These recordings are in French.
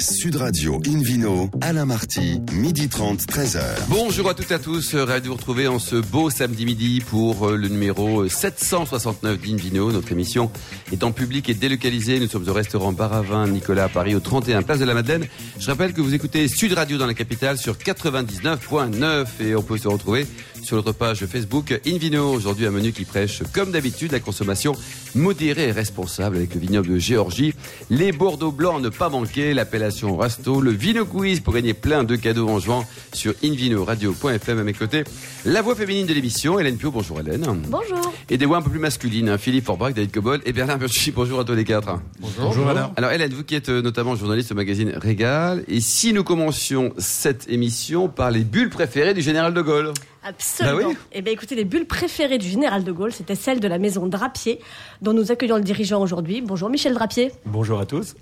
Sud Radio Invino, Alain Marty, midi 30, 13h. Bonjour à toutes et à tous, ravi de vous retrouver en ce beau samedi midi pour euh, le numéro 769 d'Invino. Notre émission est en public et délocalisée. Nous sommes au restaurant Baravin Nicolas à Paris au 31 Place de la Madeleine. Je rappelle que vous écoutez Sud Radio dans la capitale sur 99.9 et on peut se retrouver sur notre page Facebook Invino. Aujourd'hui, un menu qui prêche, comme d'habitude, la consommation modérée et responsable avec le vignoble de Géorgie, les Bordeaux blancs à ne pas manquer, l'appellation Rasto, le Vino Quiz pour gagner plein de cadeaux en jouant sur invinoradio.fm à mes côtés. La voix féminine de l'émission, Hélène Pio, bonjour Hélène. Bonjour. Et des voix un peu plus masculines, hein, Philippe Forbrac, David Cobol et Bernard Burchi. Bonjour à tous les quatre. Bonjour, Alain. Alors Hélène, vous qui êtes euh, notamment journaliste au magazine Régal, et si nous commencions cette émission par les bulles préférées du général de Gaulle? Absolument. Bah oui. Eh bien, écoutez, les bulles préférées du général de Gaulle, c'était celle de la maison Drapier, dont nous accueillons le dirigeant aujourd'hui. Bonjour, Michel Drapier. Bonjour à tous.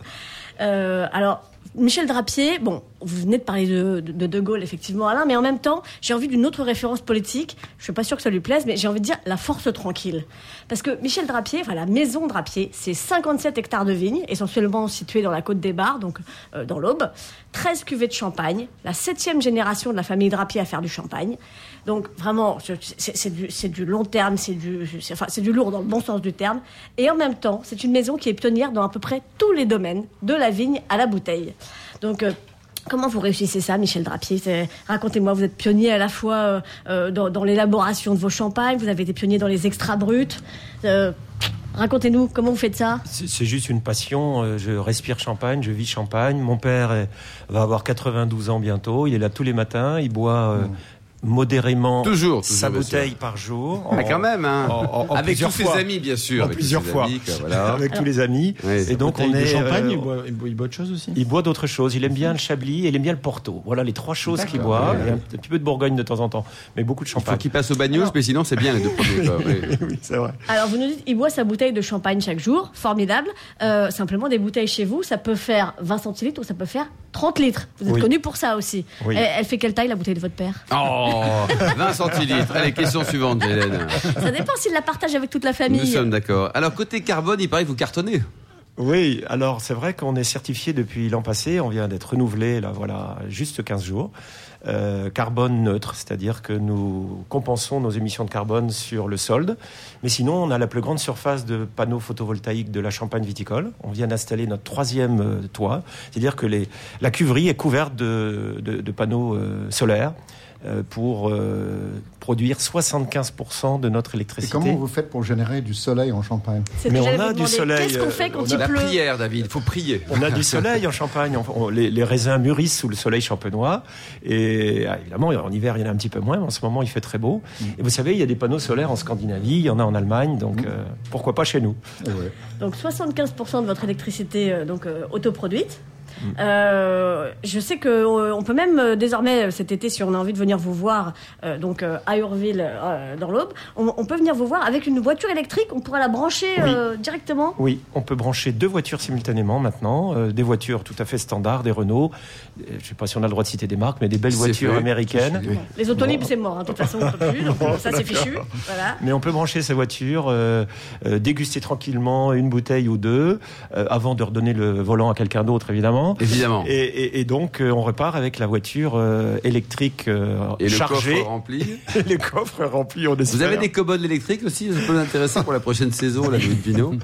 Euh, alors, Michel Drapier, bon, vous venez de parler de de, Gaulle, effectivement, Alain, mais en même temps, j'ai envie d'une autre référence politique. Je suis pas sûre que ça lui plaise, mais j'ai envie de dire la force tranquille. Parce que Michel Drapier, enfin, la maison Drapier, c'est 57 hectares de vignes, essentiellement situés dans la côte des Bars, donc euh, dans l'Aube, 13 cuvées de champagne, la septième génération de la famille Drapier à faire du champagne. Donc vraiment, c'est du, long terme, c'est du, enfin, c'est du lourd dans le bon sens du terme. Et en même temps, c'est une maison qui est pionnière dans à peu près tous les domaines, de la vigne à la bouteille. Donc euh, Comment vous réussissez ça, Michel Drapier Racontez-moi, vous êtes pionnier à la fois euh, euh, dans, dans l'élaboration de vos champagnes, vous avez été pionnier dans les extras bruts. Euh, Racontez-nous, comment vous faites ça C'est juste une passion. Je respire champagne, je vis champagne. Mon père va avoir 92 ans bientôt. Il est là tous les matins. Il boit euh, modérément Toujours, sa toujours, bien bouteille par jour. Ah, quand même, hein. en- en- en Avec tous ses amis, bien sûr. En avec tous plusieurs fois. amis, quoi, voilà. Avec tous les amis. Ouais, et donc on est. de champagne, euh, il, boit, il boit- il boit autre chose aussi? il boit d'autres choses. Il aime bien le chablis et il aime bien le porto. Voilà les trois choses qu'il boit. Et un petit peu de Bourgogne de temps en temps, mais beaucoup de Il faut champagne. qu'il passe au bagnos, mais sinon c'est bien les deux premiers. oui. oui, c'est vrai. Alors, vous nous dites, il boit sa bouteille de champagne chaque jour, formidable. Euh, simplement, des bouteilles chez vous, ça peut faire 20 centilitres ou ça peut faire 30 litres. Vous êtes Oui. connu pour ça aussi. Oui. Elle, elle fait quelle taille, la bouteille de votre père? Oh, 20 centilitres. Allez, question suivante, Hélène. Ça dépend s'il la partage avec toute la Nous famille. sommes d'accord. Alors, côté carbone, il paraît que vous cartonnez. Oui, alors c'est vrai qu'on est certifié depuis l'an passé, on vient d'être renouvelé, là voilà, juste 15 jours. Euh, carbone neutre, c'est-à-dire que nous compensons nos émissions de carbone sur le solde. Mais sinon, on a la plus grande surface de panneaux photovoltaïques de la Champagne viticole. On vient d'installer notre troisième euh, toit, c'est-à-dire que les, la cuverie est couverte de, de- de panneaux euh, solaires pour euh, produire 75% de notre Et électricité. comment vous faites pour générer du soleil en Champagne Mais on a du soleil, Qu'est-ce qu'on euh, fait quand on il a La pleut prière, David, il faut prier. On a du soleil en Champagne. On- on- les, les raisins mûrissent sous le soleil champenois. Et ah, évidemment, en hiver, il y en a un petit peu moins. Mais en ce moment, il fait très beau. Et vous savez, il y a des panneaux solaires en Scandinavie, il y en a en Allemagne. Donc, euh, pourquoi pas chez nous Ouais. Donc 75% de votre électricité euh, donc euh, autoproduite. Euh, je sais que euh, on peut même euh, désormais cet été, si on a envie de venir vous voir, donc à Urville dans l'Aube, on, on peut venir vous voir avec une voiture électrique. On pourra la brancher directement. Oui, on peut brancher deux voitures simultanément maintenant. des voitures tout à fait standards, des Renault. Je ne sais pas si on a le droit de citer des marques, mais des belles voitures fait. américaines. Oui. Les autolibres, c'est mort. hein. De toute façon, on peut plus. Donc, ça, c'est fichu. Voilà. Mais on peut brancher sa voiture, euh, euh, déguster tranquillement une bouteille ou deux, euh, avant de redonner le volant à quelqu'un d'autre, évidemment. Évidemment. Et, et- et donc, euh, on repart avec la voiture euh, électrique euh, Et le chargée. coffre rempli. les coffres remplis, on Vous espère. avez des cobodes électriques aussi Ça peut vous intéresser pour la prochaine saison, la de Vino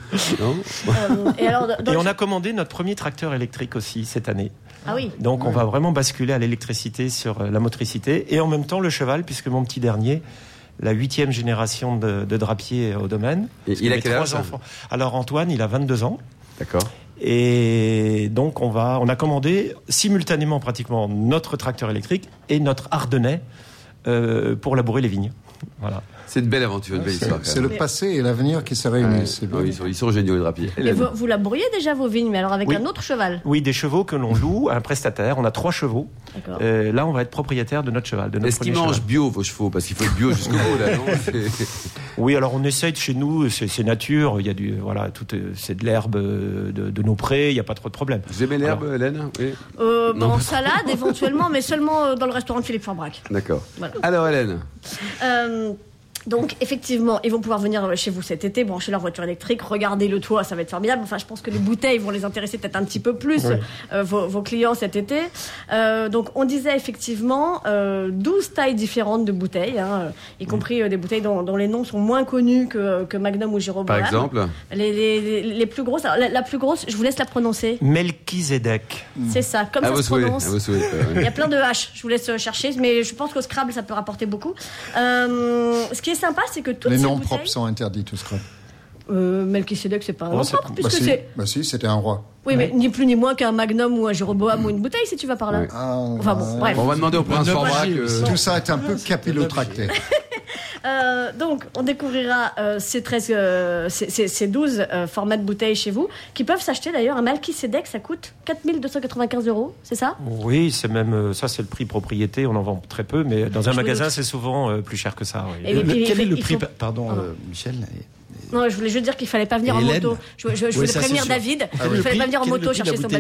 Non? Euh, et alors, Et le- on a commandé notre premier tracteur électrique aussi cette année. Ah oui. Donc, on va vraiment basculer à l'électricité sur euh, la motricité et en même temps le cheval, puisque mon petit dernier, la huitième génération de, de drapier au domaine. Et il a quel trois âge, enfants. Alors Antoine, il a 22 ans. D'accord. Et donc, on, va, on a commandé simultanément pratiquement notre tracteur électrique et notre Ardennais euh, pour labourer les vignes. Voilà. C'est une belle aventure, une belle histoire. C'est le passé et l'avenir qui se réunissent. Ouais, bien. oui, ils, sont, ils sont géniaux, les drapiers. Et vous, vous laboriez déjà vos vignes, mais alors avec Oui. un autre cheval? Oui, des chevaux que l'on loue à un prestataire. On a trois chevaux. Euh, là, on va être propriétaire de notre cheval. Est-ce qu'ils mangent bio, vos chevaux? Parce qu'il faut être bio jusqu'au bout, là, non? Oui, alors on essaye de chez nous, c'est nature. Il y a du voilà, tout, euh, c'est de l'herbe euh, de, de nos prés. Il n'y a pas trop de problème. Vous aimez l'herbe, Hélène? Oui. Euh, Non. en salade éventuellement, mais seulement dans le restaurant de Philippe Forbrac. D'accord. Voilà. Alors, Hélène Euh, Donc effectivement, ils vont pouvoir venir chez vous cet été, brancher leur voiture électrique, regarder le toit, ça va être formidable. Enfin, je pense que les bouteilles vont les intéresser peut-être un petit peu plus, euh, vos, vos clients cet été. Euh, donc on disait effectivement euh, 12 tailles différentes de bouteilles, hein, y compris euh, des bouteilles dont, dont les noms sont moins connus que, que Magnum ou Jéroboam. Par exemple les, les, les- les plus grosses. alors, la, la plus grosse, je vous laisse la prononcer. Melchizedek. C'est ça, comme À ça se souhaits. prononce. souhaits, euh, Il y a plein de H, je vous laisse chercher, mais je pense qu'au Scrabble, ça peut rapporter beaucoup. Euh, ce qui est sympa, c'est que toutes Les ces noms bouteilles... propres sont interdits, tout ce crap. Euh, Melchizedek, c'est pas un Oh, nom propre, Bah puisque si, c'est... bah si, c'était un roi. Oui, mais ni plus ni moins qu'un Magnum ou un Jéroboam ou une bouteille, si tu vas par là. Ouais. Ah, Enfin bon, bref. On va demander au prince Forbrac. euh, Tout ça est un peu capillotracté. Euh, donc, on découvrira euh, ces, 13, euh, ces, ces- ces 12 euh, formats de bouteilles chez vous, qui peuvent s'acheter d'ailleurs. Un Melchizedek, ça coûte 4295 euros, c'est ça? Oui, c'est même ça, c'est le prix propriété. On en vend très peu, mais dans un Je magasin, c'est souvent euh, plus cher que ça. oui. Et- quel est le prix faut- Pardon, euh, Michel. Non, je voulais juste dire qu'il fallait pas venir en moto. Je, je- je Oui, voulais prévenir. David. Ah oui. il Le fallait pas venir en moto chercher son. Ah,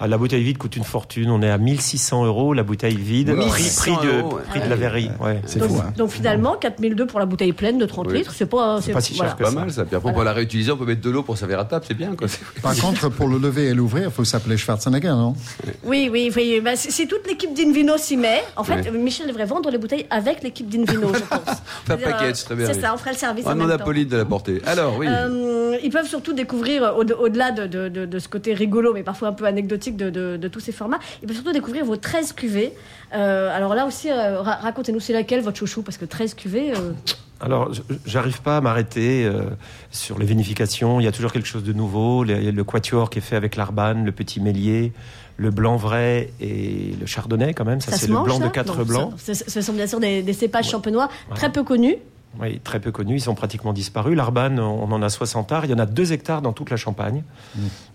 la bouteille vide coûte une fortune. On est à 1600 euros la bouteille vide. Oula. Prix, 1600 prix, de, euros, ouais. prix de la verrerie. Ouais. C'est Donc, fou, hein. donc finalement, 4002 pour la bouteille pleine de 30 Oui. litres, c'est pas, pas si cher que Pas ça. mal ça. Puis après, pour la réutiliser, on peut mettre de l'eau pour servir à table, c'est bien quoi. Par contre, pour le lever et l'ouvrir, il faut s'appeler Schwarzenegger, non? Oui, oui, oui. Bah, si, si toute l'équipe d'Invino s'y met, en fait. Michel devrait vendre les bouteilles avec l'équipe d'Invino, je pense. Faire package, très bien. C'est oui. ça, on ferait le service On temps. Pauline de la porter. Alors, oui. Euh, ils peuvent surtout découvrir, au- au-delà de, de- de- de ce côté rigolo, mais parfois un peu anecdotique de, de- de tous ces formats, ils peuvent surtout découvrir vos 13 cuvées. Euh, alors là aussi, euh, ra- racontez-nous, c'est laquelle votre chouchou? Parce que 13 cuvées, euh, Alors, j'arrive pas à m'arrêter euh, sur les vinifications. Il y a toujours quelque chose de nouveau. Le, le quatuor qui est fait avec l'arbane, le petit mélier, le blanc vrai et le chardonnay quand même. Ça, ça c'est le mange blanc ça? de quatre blancs. ça- Ce, sont bien sûr des, des cépages champenois très peu connus. Oui, très peu connus, ils sont pratiquement disparus. L'Arbane, on en a 60 arts, il y en a 2 hectares dans toute la Champagne,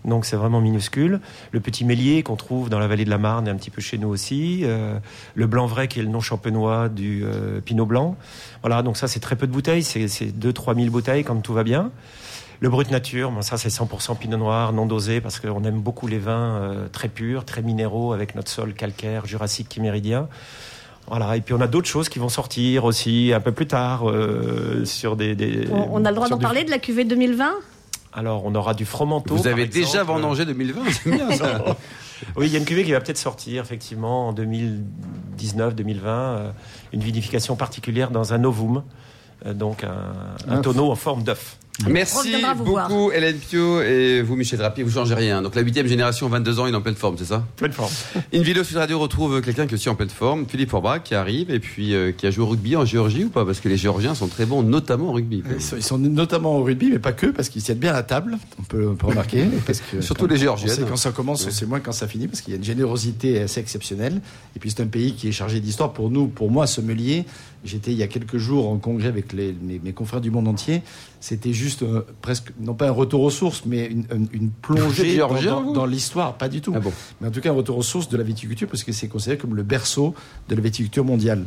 donc c'est vraiment minuscule. Le petit mélier qu'on trouve dans la vallée de la Marne et un petit peu chez nous aussi. Euh, le blanc vrai qui est le nom champenois du euh, Pinot Blanc. Voilà, donc ça c'est très peu de bouteilles, c'est 2-3 000 bouteilles quand tout va bien. Le brut nature, bon, ça c'est 100% pinot noir, non dosé, parce qu'on aime beaucoup les vins euh, très purs, très minéraux, avec notre sol calcaire, jurassique, chiméridien. Voilà, et puis on a d'autres choses qui vont sortir aussi un peu plus tard euh, sur des, des- On, a le droit d'en du- parler de la cuvée 2020 Alors on aura du fromenteau. Vous avez déjà vendangé 2020, c'est bien ça. Oui, il y a une cuvée qui va peut-être sortir effectivement en 2019-2020, euh, une vinification particulière dans un novum, euh, donc un, un tonneau en forme d'œuf. Merci beaucoup, Hélène Pio et vous, Michel Drapier. Vous changez rien. Donc la huitième génération, 22 ans, il est en pleine forme, c'est ça? Pleine forme. Une Sud Radio retrouve quelqu'un qui est aussi en pleine forme, Philippe Forbach, qui arrive et puis euh, qui a joué au rugby en Géorgie ou pas? Parce que les Géorgiens sont très bons, notamment au rugby. Ils sont, ils sont notamment au rugby, mais pas que, parce qu'ils tiennent bien à table. On peut, on peut remarquer. Parce que Surtout quand- les Géorgiennes. on sait Quand ça commence, Ouais. c'est moins quand ça finit, parce qu'il y a une générosité assez exceptionnelle. Et puis c'est un pays qui est chargé d'histoire. Pour nous, pour moi, sommelier, j'étais il y a quelques jours en congrès avec les- mes, mes confrères du monde entier. C'était juste euh, presque, non pas un retour aux sources, mais une, plongée dans, l'histoire. Pas du tout. Ah bon Mais en tout cas, un retour aux sources de la viticulture, parce que c'est considéré comme le berceau de la viticulture mondiale.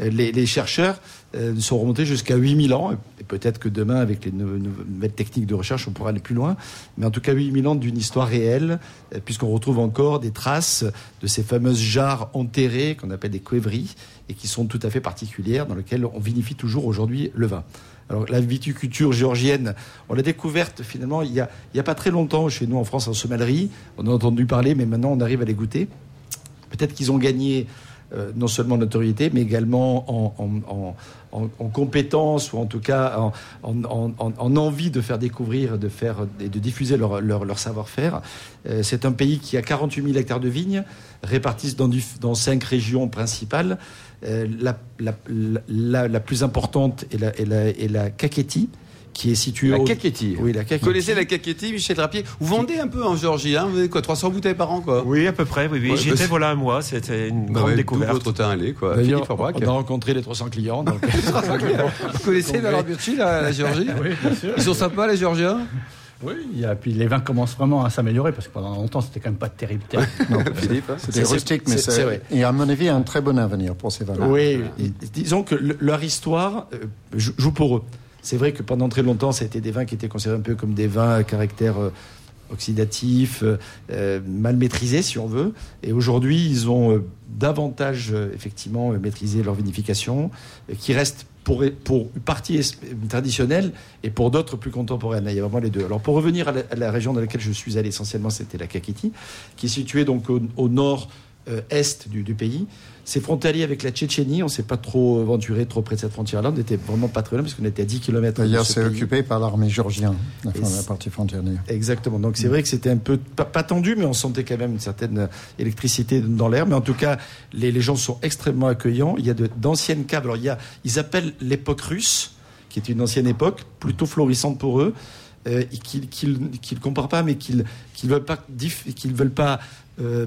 Euh, Les, les chercheurs euh, sont remontés jusqu'à 8000 ans, et peut-être que demain, avec les nou- nou- nouvelles techniques de recherche, on pourra aller plus loin, mais en tout cas 8000 ans d'une histoire réelle, euh, puisqu'on retrouve encore des traces de ces fameuses jarres enterrées, qu'on appelle des cuivreries, et qui sont tout à fait particulières, dans lesquelles on vinifie toujours aujourd'hui le vin. Alors la viticulture géorgienne, on l'a découverte finalement il y a, a pas très longtemps chez nous en France en sommellerie. On a entendu parler, mais maintenant on arrive à les goûter. Peut-être qu'ils ont gagné euh, non seulement en notoriété, mais également en, en, en, en- en compétences ou en tout cas en, en, en- en- en envie de faire découvrir, de faire et de diffuser leur, leur, leur savoir-faire. Euh, c'est un pays qui a 48 000 hectares de vignes, répartis dans, du- dans cinq régions principales. Euh, la, la, la, plus importante est la, est est qui est située La au- Kakheti. Oui, la Vous connaissez la Kakheti, Michel Drapier Vous vendez un peu en Géorgie, hein Vous avez quoi 300 bouteilles par an, quoi Oui, à peu près, oui, oui. Ouais, J'y étais c'est- voilà un mois, c'était une Bah grande ouais, découverte. D'où votre allé, quoi. D'ailleurs, on a rencontré les 300 clients. Donc... Vous connaissez Valor Birchi, la, la Géorgie Oui, bien sûr. Ils sont sympas, les Géorgiens Oui, il y a, puis les vins commencent vraiment à s'améliorer parce que pendant longtemps c'était quand même pas terrible. terrible. Philippe hein C'était C'est- rustique, mais c'est- et à mon avis un très bon avenir pour ces vins. Oui, et- disons que le- leur histoire euh, jou- joue pour eux. C'est vrai que pendant très longtemps, ça a été des vins qui étaient considérés un peu comme des vins à caractère euh, oxydatifs, euh, euh, mal maîtrisés, si on veut. Et aujourd'hui, ils ont davantage, effectivement, maîtrisé leur vinification, qui reste pour, partie traditionnelle et pour d'autres plus contemporaines. Il y a vraiment les deux. Alors, pour revenir à la, région dans laquelle je suis allé essentiellement, c'était la Kakiti, qui est située donc au, nord-est du pays. C'est frontalier avec la Tchétchénie. On ne s'est pas trop aventuré trop près de cette frontière-là. On n'était vraiment pas très loin parce qu'on était à 10 km. D'ailleurs, c'est occupé par l'armée géorgienne, la, partie frontière. Exactement. Donc c'est vrai que c'était un peu pas, pas tendu, mais on sentait quand même une certaine euh, électricité dans l'air. Mais en tout cas, les, les gens sont extrêmement accueillants. Il y a d'anciennes caves. Alors il y a, ils appellent l'époque russe, qui est une ancienne époque, plutôt florissante pour eux, euh, et qu'ils qu'ils comparent pas, mais qu'ils qu'ils veulent pas diff- qu'ils veulent pas. Euh,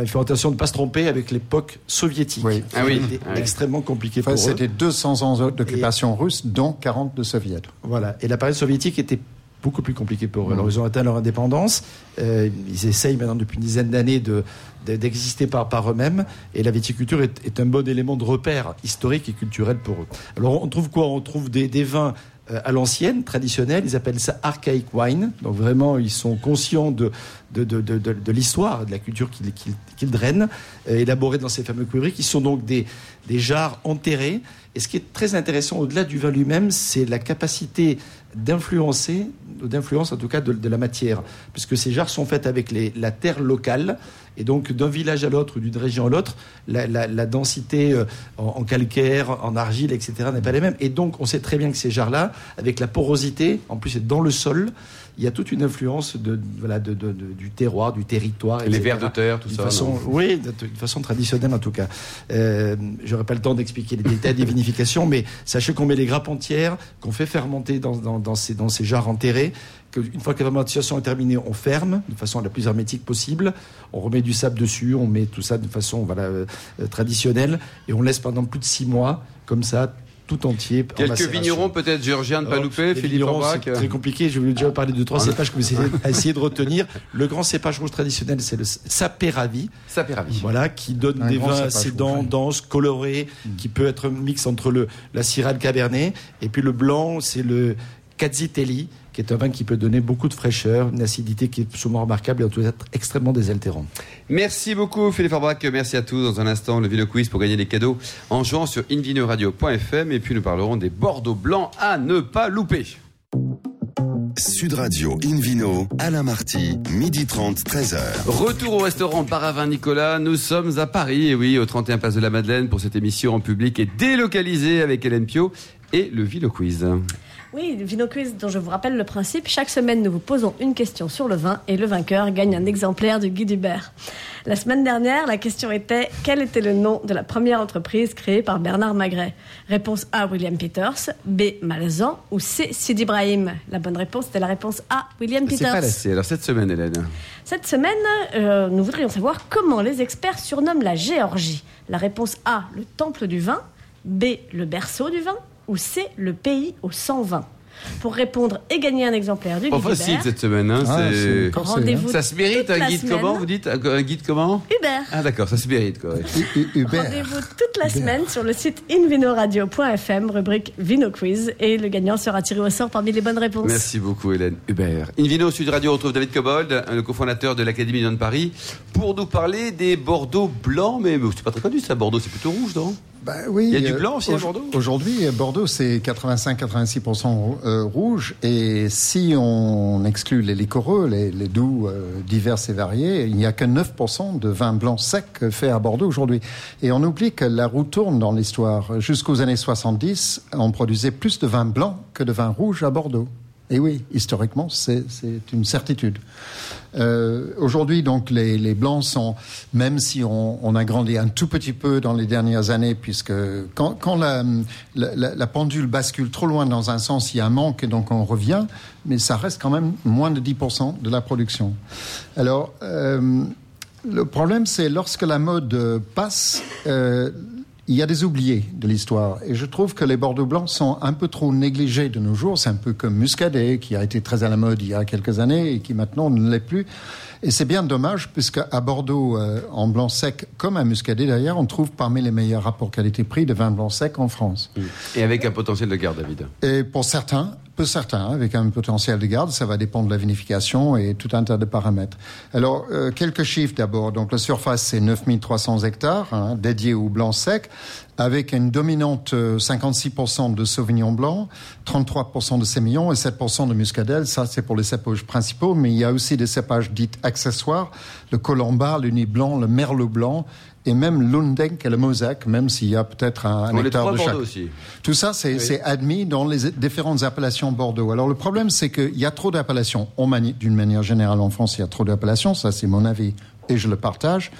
il faut attention de ne pas se tromper avec l'époque soviétique. Oui. Ah oui. Ah oui. extrêmement compliqué Enfin, pour eux. C'était 200 ans d'occupation russe, dont 40 de soviets. Voilà. Et la période soviétique était beaucoup plus compliquée pour eux. Alors, ils ont atteint leur indépendance. Euh, ils essayent maintenant depuis une dizaine d'années de, de- d'exister par, par eux-mêmes. Et la viticulture est, est un bon élément de repère historique et culturel pour eux. Alors, on trouve quoi? On trouve des, des vins à l'ancienne, traditionnels. Ils appellent ça archaic wine. Donc, vraiment, ils sont conscients de, de, de, de, de- l'histoire, de la culture qu'ils qu'ils- qu'ils drainent, euh, élaborés dans ces fameux cuivreries, qui sont donc des, des jarres enterrés. Et ce qui est très intéressant au-delà du vin lui-même, c'est la capacité d'influencer, d'influence en tout cas de, la matière, puisque ces jarres sont faites avec la terre locale, et donc d'un village à l'autre ou d'une région à l'autre, la, la- la densité euh, en, en calcaire, en argile, etc. n'est pas les mêmes. Et donc on sait très bien que ces jarres-là, avec la porosité, en plus c'est dans le sol, il y a toute une influence de, voilà, de, de- de- du terroir, du territoire. Les vers de terre, tout ça. façon, oui, de, façon traditionnelle en tout cas. Euh, J'aurais pas le temps d'expliquer les détails des vinifications, mais sachez qu'on met les grappes entières, qu'on fait fermenter dans, dans, dans ces, dans ces jarres enterrés, qu'une fois que la fermentation est terminée, on ferme de façon la plus hermétique possible, on remet du sable dessus, on met tout ça de façon voilà, euh, traditionnelle, et on laisse pendant plus de six mois, comme ça, tout entier. en Quelques vignerons peut-être géorgiens de pas louper, Philippe C'est très compliqué. Je vais déjà parler de trois On a- cépages que vous essayez, de retenir. Le grand cépage rouge traditionnel, c'est le sapéravi. Ça fait ravi. Voilà, qui donne Un des vins assez oui. denses, colorés, qui peut être un mix entre le, la Syrah et le Cabernet. Et puis le blanc, c'est le Cazitelli, qui est un vin qui peut donner beaucoup de fraîcheur, une acidité qui est souvent remarquable et en tout cas extrêmement désaltérant. Merci beaucoup Philippe Aubrac, merci à tous. Dans un instant, le Vino Quiz pour gagner des cadeaux en jouant sur invinoradio.fm et puis nous parlerons des Bordeaux blancs à ne pas louper. Sud Radio Invino, Alain Marty, midi 30, 13h. Retour au restaurant Paravin Nicolas. Nous sommes à Paris, et oui, au 31 Place de la Madeleine pour cette émission en public et délocalisée avec Hélène Pio et le Vino Quiz. Oui, le Vino Quiz dont je vous rappelle le principe. Chaque semaine, nous vous posons une question sur le vin et le vainqueur gagne un exemplaire du Guide Hubert. La semaine dernière, la question était quel était le nom de la première entreprise créée par Bernard Magret? Réponse A, William Peters, B, Malazan ou C, Sid Ibrahim? La bonne réponse était la réponse A, William C'est Peters. pas lassé. Alors cette semaine, Hélène. Cette semaine, euh, nous voudrions savoir comment les experts surnomment la Géorgie. La réponse A, le temple du vin, B, le berceau du vin, ou C, le pays aux 100 vins. Pour répondre et gagner un exemplaire du Pas Guide facile cette semaine. Hein, Ah, c'est- c'est corsé, hein. Rendez-vous Ça se mérite toute un la guide semaine. comment Vous dites un guide comment Hubert. Ah d'accord, ça se mérite quoi. Rendez-vous toute la semaine sur le site invinoradio.fm, rubrique Vino Quiz, et le gagnant sera tiré au sort parmi les bonnes réponses. Merci beaucoup Hélène Hubert. Invino Sud Radio retrouve David Cobold, le cofondateur de l'Académie de Paris, pour nous parler des Bordeaux blancs. Mais, mais c'est pas très connu ça, Bordeaux, c'est plutôt rouge, non? Bah oui, Il y a du euh, blanc aussi à au- Bordeaux Aujourd'hui, euh, Bordeaux, c'est 85-86% euh, rouge. Et si on exclut les liquoreux, les, les doux euh, divers et variés, il n'y a que 9% de vin blanc sec fait à Bordeaux aujourd'hui. Et on oublie que la roue tourne dans l'histoire. Jusqu'aux années 70, on produisait plus de vin blanc que de vin rouge à Bordeaux. Et oui, historiquement, c'est une certitude. Euh, Aujourd'hui, donc, les, blancs sont, même si on, a grandi un tout petit peu dans les dernières années, puisque quand, la, pendule bascule trop loin dans un sens, il y a un manque et donc on revient, mais ça reste quand même moins de 10% de la production. Alors, euh, le problème, c'est lorsque la mode passe, euh, il y a des oubliés de l'histoire. Et je trouve que les Bordeaux blancs sont un peu trop négligés de nos jours. C'est un peu comme Muscadet, qui a été très à la mode il y a quelques années et qui maintenant ne l'est plus. Et c'est bien dommage, puisque à Bordeaux, euh, en blanc sec, comme à Muscadet d'ailleurs, on trouve parmi les meilleurs rapports qualité-prix de vin blanc sec en France. Et avec un potentiel de garde, David. Et pour certains, peu certain, avec un potentiel de garde. Ça va dépendre de la vinification et tout un tas de paramètres. Alors, euh, quelques chiffres d'abord. Donc, la surface, c'est 9300 hectares, hein, dédiés au blanc sec, avec une dominante euh, 56% de Sauvignon blanc, 33% de Sémillon et 7% de Muscadelle. Ça, c'est pour les cépages principaux, mais il y a aussi des cépages dits accessoires, le Colombar, le Nid blanc, le Merlot blanc, et même l'Undenk et le Mosaque, même s'il y a peut-être un, hectare de chaque. Bordeaux aussi. Tout ça, c'est c'est admis dans les différentes appellations Bordeaux. Alors le problème, c'est qu'il y a trop d'appellations. D'une manière générale, en France, il y a trop d'appellations. Ça, c'est mon avis et je le partage.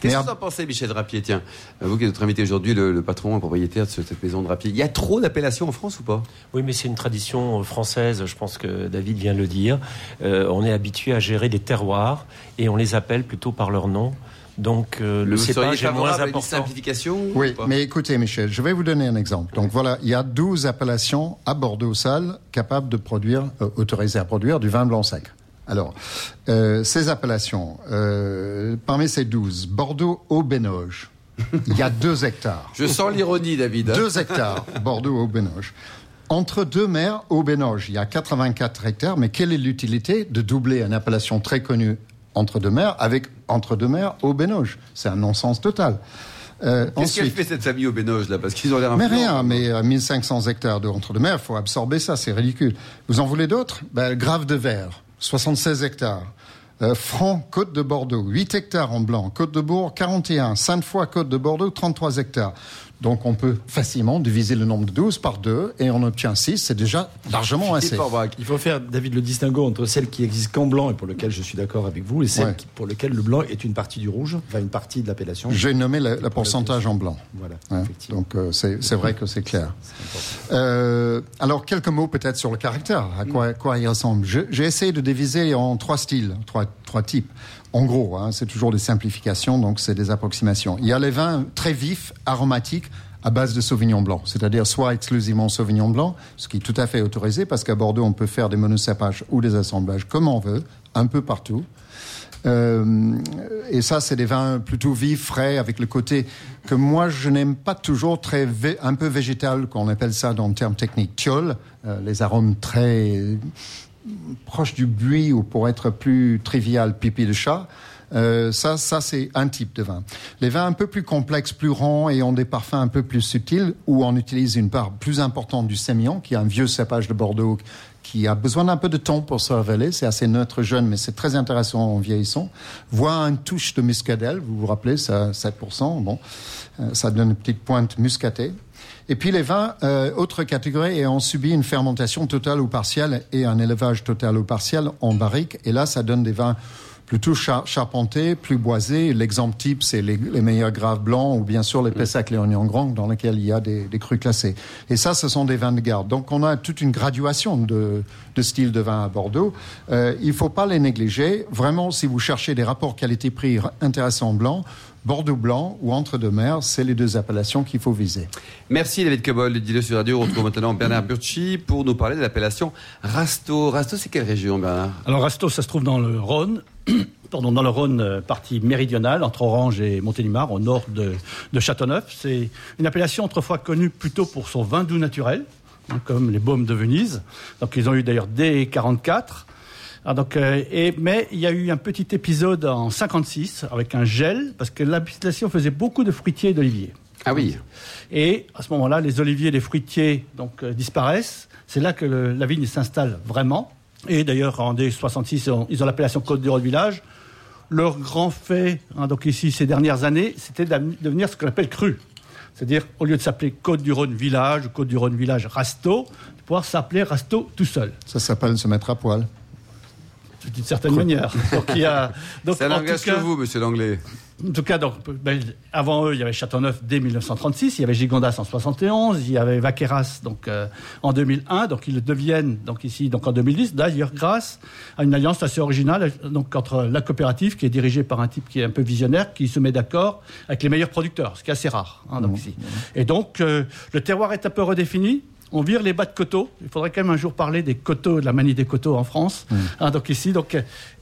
Qu'est-ce que vous en pensez, Michel Drapier Tiens, vous qui êtes notre invité aujourd'hui, le, le patron, le propriétaire de ce- cette maison de Drapier. Il y a trop d'appellations en France ou pas? Oui, mais c'est une tradition euh, française, je pense que David vient de le dire. Euh, on est habitué à gérer des terroirs et on les appelle plutôt par leur nom. Donc euh, le Vous seriez cépage est moins favorable à une important. simplification ou Oui, mais écoutez, Michel, je vais vous donner un exemple. Donc voilà, il y a 12 appellations à Bordeaux-Salle capables de produire, euh, autorisées à produire du vin blanc sec. Alors, euh, ces appellations, euh, parmi ces 12, Bordeaux au Bénoge, il y a 2 hectares. Je sens l'ironie, David. hein. 2 hectares, Bordeaux au Bénoge. Entre deux mers au Bénoge, il y a 84 hectares, mais quelle est l'utilité de doubler une appellation très connue entre deux mers avec entre deux mers au Bénoge? C'est un non-sens total. Euh, Qu'est-ce qu'elle fait cette famille au Bénoge là? Parce qu'ils ont l'air mais rien, mais euh, 1500 hectares de entre deux mers, il faut absorber ça, c'est ridicule. Vous en voulez d'autres? Ben, Grave de Verre, 76 hectares. Euh, Franc, Côte de Bordeaux, 8 hectares en blanc. Côte de Bourg, 41. Sainte-Foy, Côte de Bordeaux, 33 hectares. Donc on peut facilement diviser le nombre de 12 par 2 et on obtient 6. C'est déjà largement assez. Il faut faire, David, le distinguo entre celles qui existent qu'en blanc et pour lesquelles je suis d'accord avec vous, et celles Ouais. pour lesquelles le blanc est une partie du rouge, enfin une partie de l'appellation. J'ai nommé le, le pourcentage en blanc. Voilà, Hein, donc euh, c'est vrai que c'est clair. Euh, alors quelques mots peut-être sur le caractère, à quoi, quoi il ressemble? J'ai essayé de diviser en trois styles, trois, trois types. En gros, hein, c'est toujours des simplifications, donc c'est des approximations. Il y a les vins très vifs, aromatiques, à base de Sauvignon blanc, c'est-à-dire soit exclusivement Sauvignon blanc, ce qui est tout à fait autorisé parce qu'à Bordeaux on peut faire des monocépages ou des assemblages comme on veut, un peu partout. Euh, et ça, c'est des vins plutôt vifs, frais, avec le côté que moi, je n'aime pas toujours très un peu végétal, qu'on appelle ça dans le terme technique, tiol, euh, les arômes très proches du buis ou pour être plus trivial, pipi de chat. Euh, ça, ça c'est un type de vin. Les vins un peu plus complexes, plus ronds et ont des parfums un peu plus subtils, où on utilise une part plus importante du sémillon, qui est un vieux cépage de Bordeaux qui a besoin d'un peu de temps pour se révéler. C'est assez neutre jeune, mais c'est très intéressant en vieillissant. Voire une touche de muscadelle, vous vous rappelez, ça 7%. Bon, euh, ça donne une petite pointe muscatée. Et puis les vins, euh, autre catégorie, et ont subi une fermentation totale ou partielle et un élevage total ou partiel en barrique. Et là, ça donne des vins plutôt char- charpentés, plus boisés. L'exemple type, c'est les, les meilleurs graves blancs ou bien sûr les Pessac Léognan Grand dans lesquels il y a des, des crus classés. Et ça, ce sont des vins de garde. Donc on a toute une graduation de, de styles de vin à Bordeaux. Euh, il faut pas les négliger. Vraiment, si vous cherchez des rapports qualité-prix intéressants blancs, Bordeaux blanc ou entre deux mers, c'est les deux appellations qu'il faut viser. Merci David Cobol, dis-le sur radio. On retrouve maintenant Bernard Burchi pour nous parler de l'appellation Rasto. Rasto, c'est quelle région, Bernard? Alors Rasto, ça se trouve dans le Rhône, pardon, dans le Rhône, euh, partie méridionale, entre Orange et Montélimar, au nord de, de Châteauneuf. C'est une appellation autrefois connue plutôt pour son vin doux naturel, hein, comme les baumes de Venise. Donc ils ont eu d'ailleurs D44. Ah, donc, euh, et, mais il y a eu un petit épisode en 56 avec un gel, parce que l'appellation faisait beaucoup de fruitiers et d'oliviers. Ah oui. Et à ce moment-là, les oliviers et les fruitiers donc, euh, disparaissent. C'est là que le- la vigne s'installe vraiment. Et d'ailleurs, en D66, ils ont, l'appellation Côte du Rhône Village. Leur grand fait, hein, donc ici, ces dernières années, c'était d'am- devenir ce qu'on appelle cru. C'est-à-dire, au lieu de s'appeler Côte du Rhône Village ou Côte du Rhône Village Rasto, de pouvoir s'appeler Rasto tout seul, Ça s'appelle se mettre à poil. d'une certaine manière. Donc, il y a, donc, n'engage tout cas- que vous, monsieur Langlais. En tout cas, donc, ben, avant eux, il y avait Châteauneuf dès 1936, il y avait Gigondas en 71, il y avait Vaqueras donc euh, en 2001, donc ils deviennent donc ici donc en 2010. D'ailleurs, grâce à une alliance assez originale donc entre la coopérative qui est dirigée par un type qui est un peu visionnaire, qui se met d'accord avec les meilleurs producteurs, ce qui est assez rare. hein, donc ici. Et donc euh, le terroir est un peu redéfini. On vire les bas de coteaux. Il faudrait quand même un jour parler des coteaux, de la manie des coteaux en France. Hein, donc ici, donc,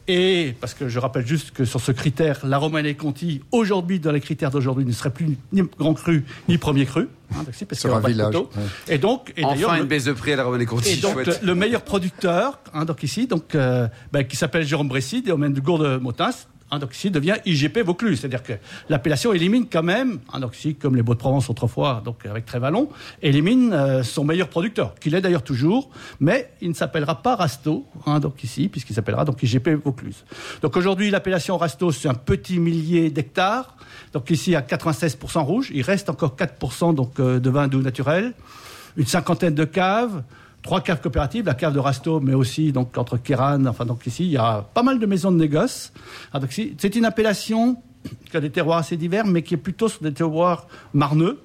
Et parce que je rappelle juste que sur ce critère, la Romanée Conti, aujourd'hui, dans les critères d'aujourd'hui, ne serait plus ni grand cru ni premier cru. Hein, donc si, parce Sur qu'il y un village, ouais. Et donc, et Enfin une baisse de prix à la Romanée Conti. et donc chouette. le, le meilleur producteur, hein, donc ici, donc euh, ben, qui s'appelle Jérôme Bressy, des domaines de Gourde-Motas, ici devient IGP Vaucluse, c'est-à-dire que l'appellation élimine quand même, ici comme les Beaux de Provence autrefois, donc avec Trévalon, élimine euh, son meilleur producteur, qu'il est d'ailleurs toujours, mais il ne s'appellera pas Rasto, hein, donc ici, puisqu'il s'appellera donc IGP Vaucluse. Donc aujourd'hui l'appellation Rasto c'est un petit millier d'hectares, donc ici à 96% rouge, il reste encore 4% donc euh, de vin doux naturel. Une cinquantaine de caves, trois caves coopératives, la cave de Rasto, mais aussi donc entre Kéran, enfin donc ici il y a pas mal de maisons de négoce. Ah, c'est une appellation qui a des terroirs assez divers, mais qui est plutôt sur des terroirs marneux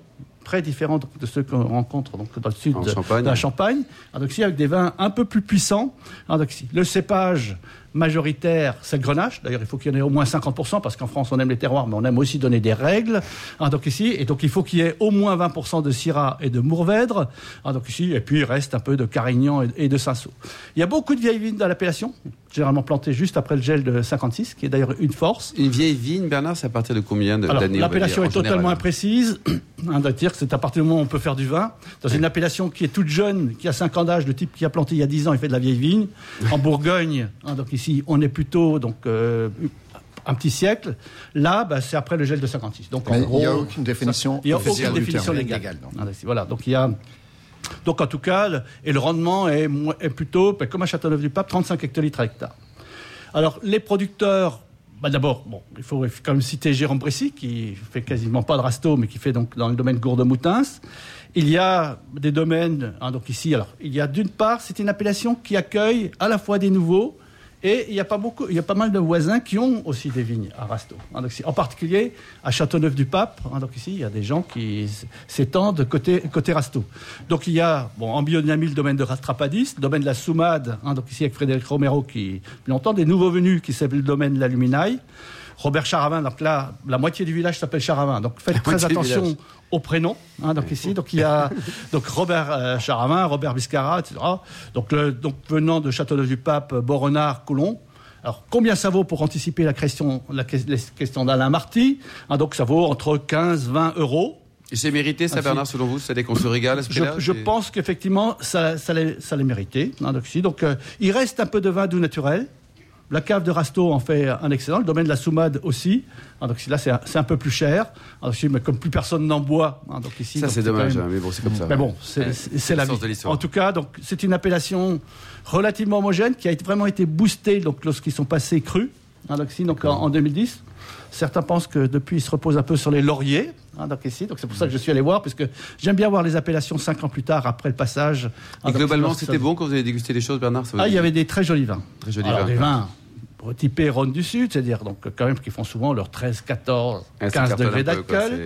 très différents de ceux qu'on rencontre donc, dans le sud de, la Champagne. Ah, donc ici avec des vins un peu plus puissants. Ah, donc, ici, le cépage majoritaire, c'est le grenache. D'ailleurs, il faut qu'il y en ait au moins 50%, parce qu'en France, on aime les terroirs, mais on aime aussi donner des règles. Ah, donc ici, et donc il faut qu'il y ait au moins 20% de Syrah et de Mourvèdre. Ah, donc ici, et puis il reste un peu de Carignan et, et de Cinsault. Il y a beaucoup de vieilles vignes dans l'appellation, généralement plantées juste après le gel de 56, qui est d'ailleurs une force. Une vieille vigne, Bernard, c'est à partir de combien d'années l'appellation dire, est en totalement général imprécise. Hein, C'est-à-dire que c'est à partir du moment où on peut faire du vin. Dans une appellation qui est toute jeune, qui a 5 ans d'âge, le type qui a planté il y a 10 ans, il fait de la vieille vigne. En Bourgogne, hein, donc ici, on est plutôt donc, euh, un petit siècle. Là, bah, c'est après le gel de 56. Donc, en Mais gros, il n'y a aucune définition il n'y a aucune définition légale. Légale, non. Ah, Voilà, donc il y a. Donc en tout cas, le- et le rendement est plutôt, ben, comme à Châteauneuf-du-Pape, 35 hectolitres à hectare. Alors les producteurs, bah, d'abord, bon, il faut quand même citer Jérôme Bressy, qui fait quasiment pas de rasto, mais qui fait donc dans le domaine Gourde-Moutins. Il y a des domaines, hein, donc ici, alors, il y a d'une part, c'est une appellation qui accueille à la fois des nouveaux, et il y a pas beaucoup, il y a pas mal de voisins qui ont aussi des vignes à Rasto. Hein, en particulier à Châteauneuf-du-Pape. hein, donc ici, il y a des gens qui s'étendent côté, côté Rasto. Donc il y a, bon, en biodynamie, le domaine de Trapadis, le domaine de la Soumade, hein, donc ici avec Frédéric Romero qui, depuis longtemps, des nouveaux venus qui s'appellent le domaine de la Luminaille. Robert Charavin, donc là, la moitié du village s'appelle Charavin. Donc faites très attention au prénom. hein, donc ici, donc il y a donc Robert euh, Charavin, Robert Biscara, etc. Donc, le, donc venant de Châteauneuf-du-Pape, Borenard, Coulon. Alors combien ça vaut pour anticiper la question, la que- les questions d'Alain Marty? Hein, Donc ça vaut entre 15 20 euros. Et c'est mérité, ça, si. Bernard, selon vous? C'est-à-dire qu'on se régale à ce Je, je pense qu'effectivement, ça, ça l'est mérité. hein, donc, ici. donc euh, il reste un peu de vin doux naturel. La cave de Rasto en fait un excellent. Le domaine de la Soumade aussi. Hein, donc là, c'est un, peu plus cher. Alors, ici, mais comme plus personne n'en boit. hein, donc ici, Ça, c'est dommage, même- hein, mais bon, c'est comme ça. mais bon, c'est Ouais. la vie. de l'histoire. En tout cas, donc c'est une appellation relativement homogène qui a vraiment été boostée donc lorsqu'ils sont passés crus. hein, donc ici, donc en, en 2010. Certains pensent que depuis, ils se reposent un peu sur les lauriers. hein, donc ici, donc c'est pour ça que je suis allé voir, parce que j'aime bien voir les appellations cinq ans plus tard après le passage. Et Ah, globalement, c'était ça- bon quand vous avez dégusté des choses, Bernard ça Ah, il y avait des très jolis vins. Très jolis Alors, vins. des vins typés Rhône du Sud, c'est-à-dire donc quand même qui font souvent leurs 13, 14, Ah, ça 15 cartonne degrés d'alcool.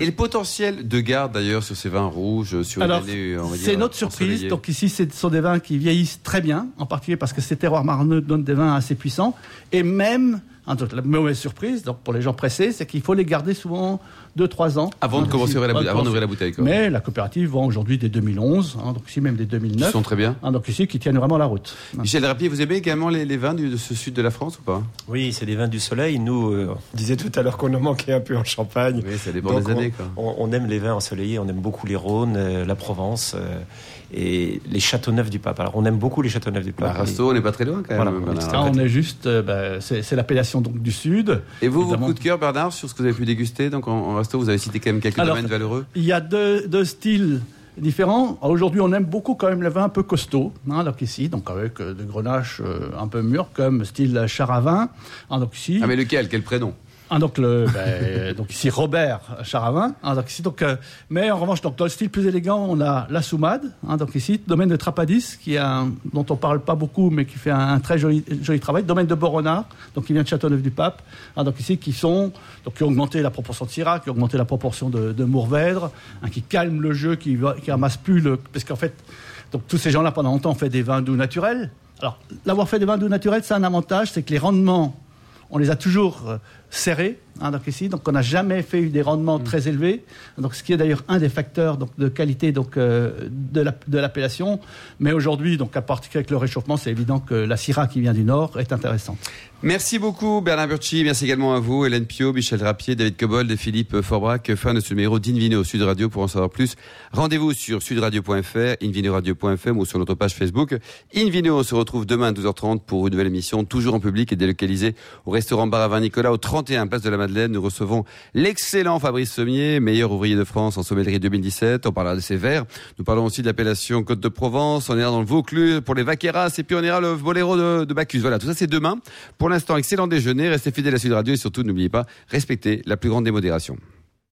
Et le potentiel de garde, d'ailleurs, sur ces vins rouges, sur Alors, une année, on va dire, c'est notre surprise. Donc ici, ce sont des vins qui vieillissent très bien, en particulier parce que ces terroirs marneux donnent des vins assez puissants. Et même, hein, donc, la mauvaise surprise, donc pour les gens pressés, c'est qu'il faut les garder souvent 2-3 ans. Avant de commencer ici, à ouvrir la bouteille- avant de d'ouvrir la bouteille, quoi. Mais la coopérative vend aujourd'hui des 2011, hein, donc ici même des Ils 2009. sont très bien. hein, donc ici, qui tiennent vraiment la route. Michel Drapier, vous aimez également les, les vins du- de ce sud de la France ou pas? Oui, c'est des vins du soleil. Nous, euh, on disait tout à l'heure qu'on en manquait un peu en Champagne. Oui, ça dépend Donc, des années. on, Quoi. on- on aime les vins ensoleillés, on aime beaucoup les Rhônes, euh, la Provence euh, et les Châteauneuf du Pape. Alors, on aime beaucoup les Châteauneuf du Pape. Bah, Rasto, on n'est pas très loin quand même. Voilà, Bernard. Là, on est juste, euh, bah, c'est l'appellation donc du Sud. Et vous, vos Évidemment. coups de cœur, Bernard, sur ce que vous avez pu déguster donc en, en resto, vous avez cité quand même quelques Alors, domaines valeureux. Il y a deux, deux styles différents. Aujourd'hui, on aime beaucoup quand même le vin un peu costaud. Hein, donc ici, donc avec euh, des grenaches euh, un peu mûrs, comme style Charavin. Hein, donc ici, Ah, mais lequel? Quel prénom? Donc, le, ben, donc ici Robert Charavin. Hein, donc euh, mais en revanche, donc, dans le style plus élégant, on a la Soumade. Hein, donc ici, domaine de Trapadis, qui est dont on parle pas beaucoup, mais qui fait un, très joli, travail. Domaine de Boronard, donc qui vient de Châteauneuf-du-Pape. Hein, donc ici, qui sont donc qui ont augmenté la proportion de Syrah, qui ont augmenté la proportion de, de Mourvèdre, hein, qui calment le jeu, qui, qui ramasse plus le, parce qu'en fait, donc tous ces gens-là pendant longtemps ont fait des vins doux naturels. Alors, l'avoir fait des vins doux naturels, c'est un avantage, c'est que les rendements on les a toujours euh, serrés Hein, donc ici, donc on n'a jamais fait eu des rendements Mm. très élevés. Donc ce qui est d'ailleurs un des facteurs donc, de qualité donc euh, de la- de l'appellation. Mais aujourd'hui, donc à partir avec le réchauffement, c'est évident que la Syrah qui vient du nord est intéressante. Merci beaucoup Bernard Burchi, merci également à vous, Hélène Pio, Michel Drapier, David Cobold et Philippe Forbrac. Fin de ce numéro d'Invino Sud Radio? Pour en savoir plus, rendez-vous sur sudradio.fr, invinoradio.fm ou sur notre page Facebook. Invino, on se retrouve demain à 12h30 pour une nouvelle émission, toujours en public et délocalisée au restaurant Bar à Nicolas, au 31 Place de la Madeleine. Nous recevons l'excellent Fabrice Sommier, meilleur ouvrier de France en sommellerie 2017. On parlera de ses verres. Nous parlons aussi de l'appellation Côte de Provence. On ira dans le Vaucluse pour les vaqueras et puis on ira le boléro de, de Bacchus. Voilà, tout ça c'est demain. Pour l'instant, excellent déjeuner. Restez fidèles à Sud Radio et surtout n'oubliez pas, respectez la plus grande démodération.